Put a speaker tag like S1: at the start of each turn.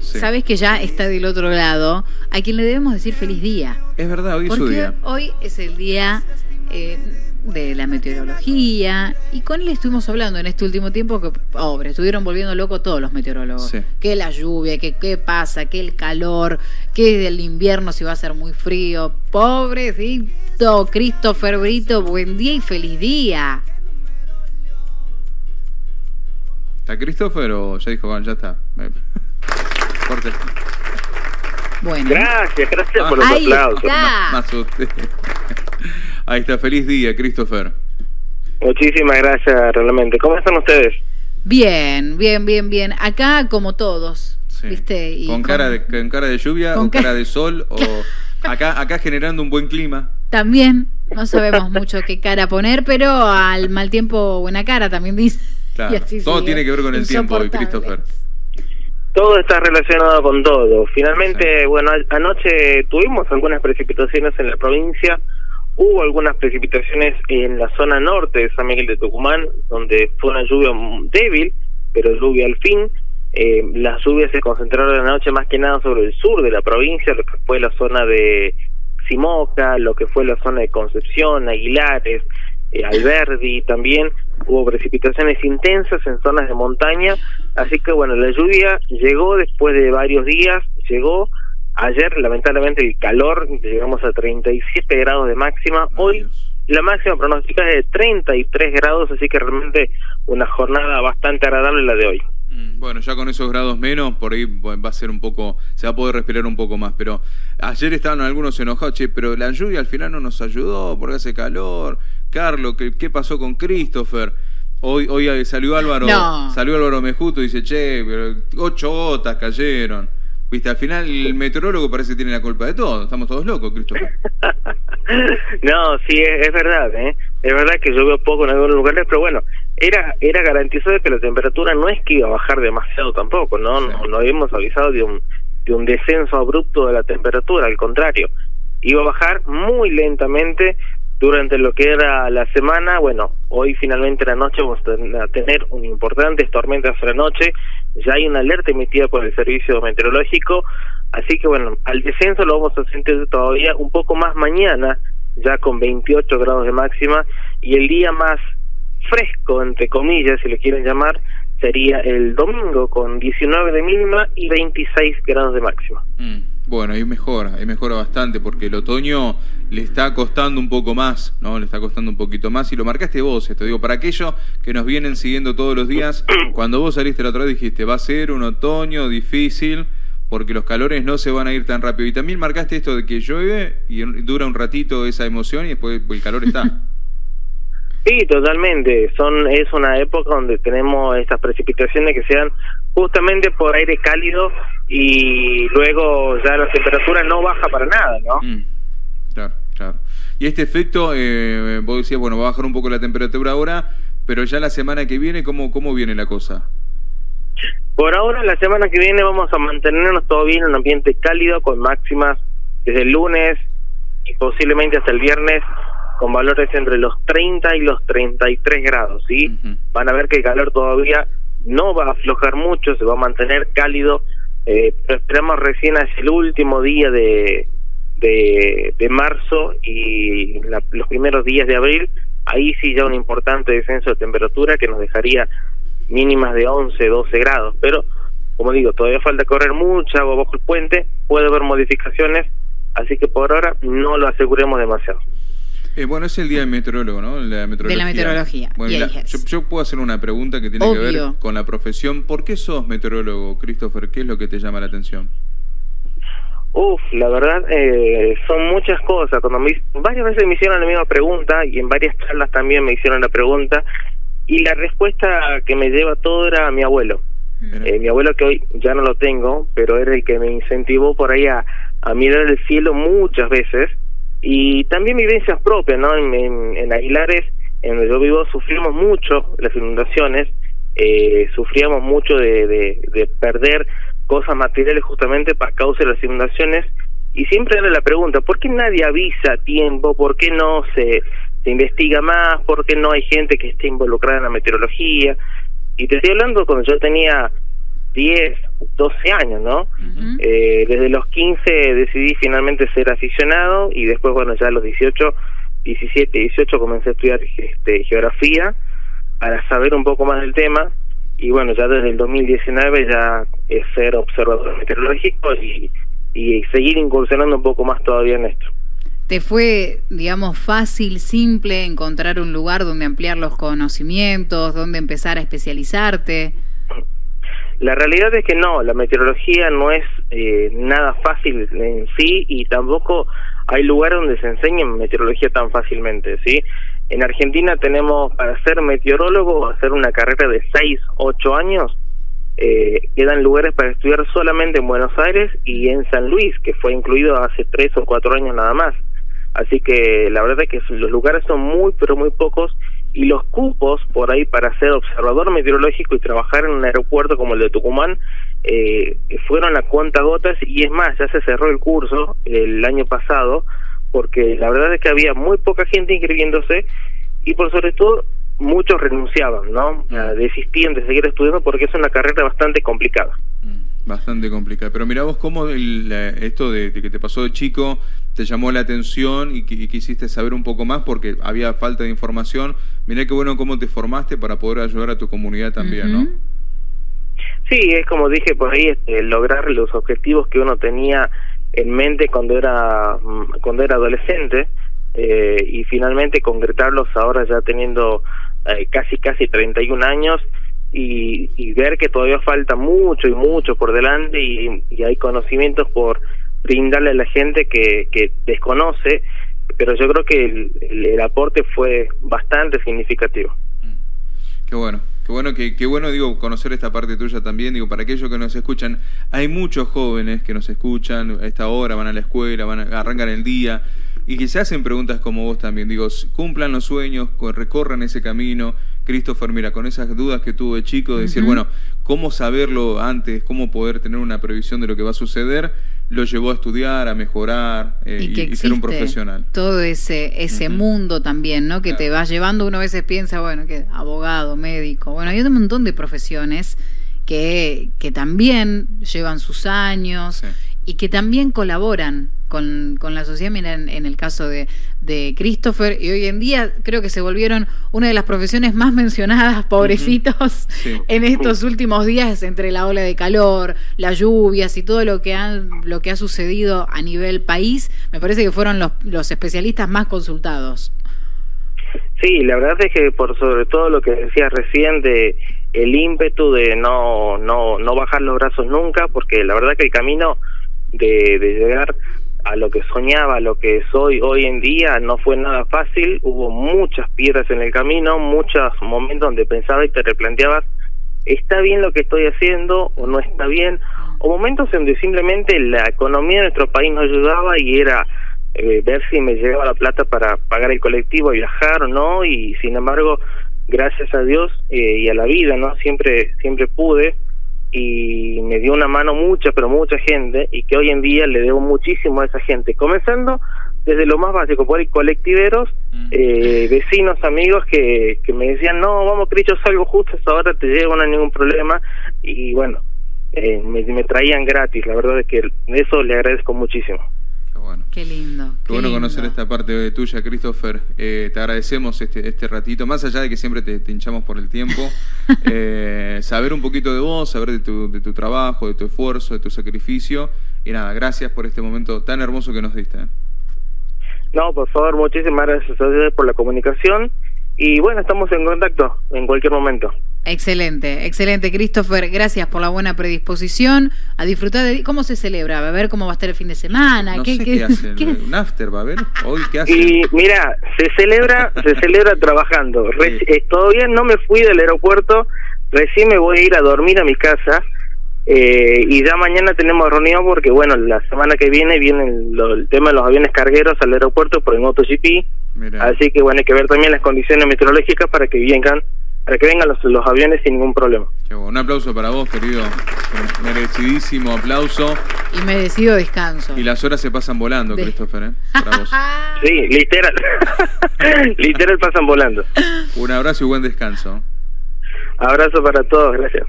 S1: sabes que ya está del otro lado, a quien le debemos decir feliz día.
S2: Es verdad, hoy es su día.
S1: Hoy es el día eh, de la meteorología y con él estuvimos hablando en este último tiempo que, pobre, estuvieron volviendo locos todos los meteorólogos. Que la lluvia, que qué pasa, que el calor, que el invierno si va a ser muy frío. Pobrecito Christopher Brito, buen día y feliz día.
S2: ¿Está Christopher o ya dijo, bueno, ya está?
S3: Bueno. Gracias, gracias por los
S1: Ahí
S3: aplausos.
S1: Está.
S2: Ahí está, feliz día, Christopher.
S3: Muchísimas gracias, realmente. ¿Cómo están ustedes?
S1: Bien, bien, bien, bien. Acá como todos, ¿viste?
S2: Y con, cara de, con cara de lluvia con o cara de sol o acá, acá generando un buen clima.
S1: También, no sabemos mucho qué cara poner, pero al mal tiempo buena cara también dice.
S2: Claro, todo tiene que ver con el tiempo, Christopher.
S3: Todo está relacionado con todo. Finalmente, bueno, anoche tuvimos algunas precipitaciones en la provincia, hubo algunas precipitaciones en la zona norte de San Miguel de Tucumán, donde fue una lluvia débil, pero lluvia al fin. Eh, las lluvias se concentraron anoche más que nada sobre el sur de la provincia, lo que fue la zona de Simoca, lo que fue la zona de Concepción, Aguilares, eh, Alberdi también hubo precipitaciones intensas en zonas de montaña, así que bueno, la lluvia llegó después de varios días, llegó ayer lamentablemente el calor, llegamos a 37 grados de máxima, hoy la máxima pronóstica es de 33 grados, así que realmente una jornada bastante agradable la de hoy.
S2: Mm, bueno, ya con esos grados menos, por ahí va a ser un poco, se va a poder respirar un poco más. Pero ayer estaban algunos enojados, che, pero la lluvia al final no nos ayudó porque hace calor. Carlos, ¿qué, qué pasó con Christopher? Hoy, hoy salió Álvaro, salió Álvaro Mejuto y dice, che, pero ocho gotas cayeron. Viste, al final el meteorólogo parece que tiene la culpa de todo. Estamos todos locos, Christopher.
S3: no, sí, es, verdad, ¿eh? Es verdad que llovió poco en algunos lugares, pero bueno, era era garantizado que la temperatura no es que iba a bajar demasiado tampoco, ¿no? No, habíamos avisado de un, de un descenso abrupto de la temperatura, al contrario. Iba a bajar muy lentamente durante lo que era la semana. Bueno, hoy finalmente la noche vamos a tener un importante tormenta la noche. Ya hay una alerta emitida por el servicio meteorológico. Así que bueno, al descenso lo vamos a sentir todavía un poco más mañana, ya con 28 grados de máxima. Y el día más fresco, entre comillas, si le quieren llamar, sería el domingo con 19 de mínima y 26 grados de máxima.
S2: Mm, bueno, ahí mejora, ahí mejora bastante porque el otoño le está costando un poco más, ¿no? Le está costando un poquito más y lo marcaste vos, esto digo, para aquellos que nos vienen siguiendo todos los días, cuando vos saliste la otra vez dijiste, va a ser un otoño difícil porque los calores no se van a ir tan rápido. Y también marcaste esto de que llueve y dura un ratito esa emoción y después el calor está.
S3: Sí, totalmente. Son es una época donde tenemos estas precipitaciones que sean justamente por aire cálido y luego ya la temperatura no baja para nada, ¿no? Mm.
S2: claro, claro. Y este efecto, eh, vos decías, bueno, va a bajar un poco la temperatura ahora, pero ya la semana que viene, ¿cómo, cómo viene la cosa?
S3: Por ahora, la semana que viene vamos a mantenernos todavía en un ambiente cálido con máximas desde el lunes y posiblemente hasta el viernes con valores entre los 30 y los 33 grados, ¿sí? Van a ver que el calor todavía no va a aflojar mucho, se va a mantener cálido, eh, pero esperamos recién hacia el último día de, de, marzo y los primeros días de abril, ahí sí ya un importante descenso de temperatura que nos dejaría mínimas de 11, 12 grados, pero como digo, todavía falta correr mucha agua bajo el puente, puede haber modificaciones, así que por ahora no lo aseguremos demasiado.
S2: Eh, bueno, es el día del meteorólogo, ¿no?
S1: La meteorología. De la meteorología.
S2: yo, puedo hacer una pregunta que tiene que ver con la profesión. ¿Por qué sos meteorólogo, Christopher? ¿Qué es lo que te llama la atención?
S3: Uf, la verdad, eh, son muchas cosas. Cuando me, varias veces me hicieron la misma pregunta y en varias charlas también me hicieron la pregunta y la respuesta que me lleva todo era mi abuelo. Eh, mi abuelo que hoy ya no lo tengo, pero era el que me incentivó por ahí a, a mirar el cielo muchas veces y también vivencias propias, ¿no? En, Aguilares, en donde yo vivo, sufrimos mucho las inundaciones, eh, sufríamos mucho de, de, perder cosas materiales justamente para causa de las inundaciones, y siempre era la pregunta, ¿por qué nadie avisa a tiempo? ¿Por qué no se, se investiga más? ¿Por qué no hay gente que esté involucrada en la meteorología? Y te estoy hablando cuando yo tenía 10, 12 años, ¿no? eh, desde los 15 decidí finalmente ser aficionado y después, bueno, ya a los 18, 17, 18 comencé a estudiar este, geografía para saber un poco más del tema y bueno, ya desde el 2019 ya es ser observador meteorológico y, y seguir incursionando un poco más todavía en esto.
S1: ¿Te fue, digamos, fácil, simple encontrar un lugar donde ampliar los conocimientos, donde empezar a especializarte?
S3: La realidad es que no, la meteorología no es eh, nada fácil en sí y tampoco hay lugar donde se enseñe meteorología tan fácilmente, ¿sí? En Argentina tenemos para ser meteorólogo, hacer una carrera de 6, 8 años, eh, quedan lugares para estudiar solamente en Buenos Aires y en San Luis, que fue incluido hace 3 o 4 años nada más. Así que la verdad es que los lugares son muy, pero muy pocos y los cupos por ahí para ser observador meteorológico y trabajar en un aeropuerto como el de Tucumán eh, fueron a cuenta gotas y es más, ya se cerró el curso el año pasado porque la verdad es que había muy poca gente inscribiéndose y por sobre todo muchos renunciaban, ¿no? Mm. Desistían de seguir estudiando porque es una carrera bastante complicada.
S2: Bastante complicada. Pero mira vos cómo esto de, que te pasó de chico te llamó la atención y, quisiste saber un poco más porque había falta de información. Mirá qué bueno cómo te formaste para poder ayudar a tu comunidad también, ¿no?
S3: Sí, es como dije por ahí, este, lograr los objetivos que uno tenía en mente cuando era mm, cuando era adolescente eh, y finalmente concretarlos ahora ya teniendo eh, casi casi 31 años y, y, ver que todavía falta mucho y mucho por delante y, hay conocimientos por brindarle a la gente que, que desconoce, pero yo creo que el, el, aporte fue bastante significativo.
S2: Mm. Qué bueno, qué bueno, qué, qué bueno, digo, conocer esta parte tuya también, digo, para aquellos que nos escuchan, hay muchos jóvenes que nos escuchan a esta hora, van a la escuela, van a, arrancan el día, y que se hacen preguntas como vos también. Digo, cumplan los sueños, recorran ese camino. Christopher, mira, con esas dudas que tuvo de chico, de decir, bueno, ¿cómo saberlo antes? ¿Cómo poder tener una previsión de lo que va a suceder? Lo llevó a estudiar, a mejorar eh, y, ser un profesional.
S1: Todo ese, ese mundo también, ¿no? Que te va llevando, uno a veces piensa, bueno, que abogado, médico, bueno, hay un montón de profesiones que, que también llevan sus años y que también colaboran con, con la sociedad. Mira, en, el caso de, de, Christopher, y hoy en día creo que se volvieron una de las profesiones más mencionadas, pobrecitos, en estos últimos días, entre la ola de calor, las lluvias y todo lo que, han, lo que ha sucedido a nivel país. Me parece que fueron los, los especialistas más consultados.
S3: Sí, la verdad es que por sobre todo lo que decías recién de el ímpetu de no no no bajar los brazos nunca, porque la verdad que el camino de, de llegar a lo que soñaba, a lo que soy hoy en día, no fue nada fácil, hubo muchas piedras en el camino, muchos momentos donde pensaba y te replanteabas, ¿está bien lo que estoy haciendo o no está bien? O momentos en donde simplemente la economía de nuestro país no ayudaba y era eh, ver si me llegaba la plata para pagar el colectivo, viajar o no, y sin embargo, gracias a Dios eh, y a la vida, ¿no? Siempre, siempre pude y me dio una mano mucha, pero mucha gente, y que hoy en día le debo muchísimo a esa gente, comenzando desde lo más básico, por ahí colectiveros, mm. eh, vecinos, amigos que, que me decían, no, vamos, Cristo, salgo justo ahora, te llevo, no hay ningún problema, y bueno, eh, me, me traían gratis, la verdad es que eso le agradezco muchísimo
S1: bueno. Qué lindo.
S2: Qué, bueno conocer esta parte tuya, Christopher. Eh, te agradecemos este, este ratito, más allá de que siempre te, hinchamos por el tiempo, eh, saber un poquito de vos, saber de tu, de tu trabajo, de tu esfuerzo, de tu sacrificio. Y nada, gracias por este momento tan hermoso que nos diste. ¿eh?
S3: No, por favor, muchísimas gracias a ustedes por la comunicación. Y bueno, estamos en contacto en cualquier momento.
S1: Excelente, excelente, Christopher. Gracias por la buena predisposición. A disfrutar de. ¿Cómo se celebra? ¿Va a ver cómo va a estar el fin de semana?
S2: ¿Qué, qué, ¿Un after va a haber? ¿Hoy qué hacen?
S3: Y mira, se celebra, se celebra trabajando. Eh, todavía no me fui del aeropuerto. Recién me voy a ir a dormir a mi casa. Eh, y ya mañana tenemos reunión porque, bueno, la semana que viene viene el, tema de los aviones cargueros al aeropuerto por el MotoGP. Así que, bueno, hay que ver también las condiciones meteorológicas para que vengan para que vengan los, los aviones sin ningún problema.
S2: Un aplauso para vos, querido. Merecidísimo aplauso.
S1: Y merecido descanso.
S2: Y las horas se pasan volando, Christopher, ¿eh? Para vos.
S3: sí, literal. literal pasan volando.
S2: Un abrazo y buen descanso.
S3: Abrazo para todos, gracias.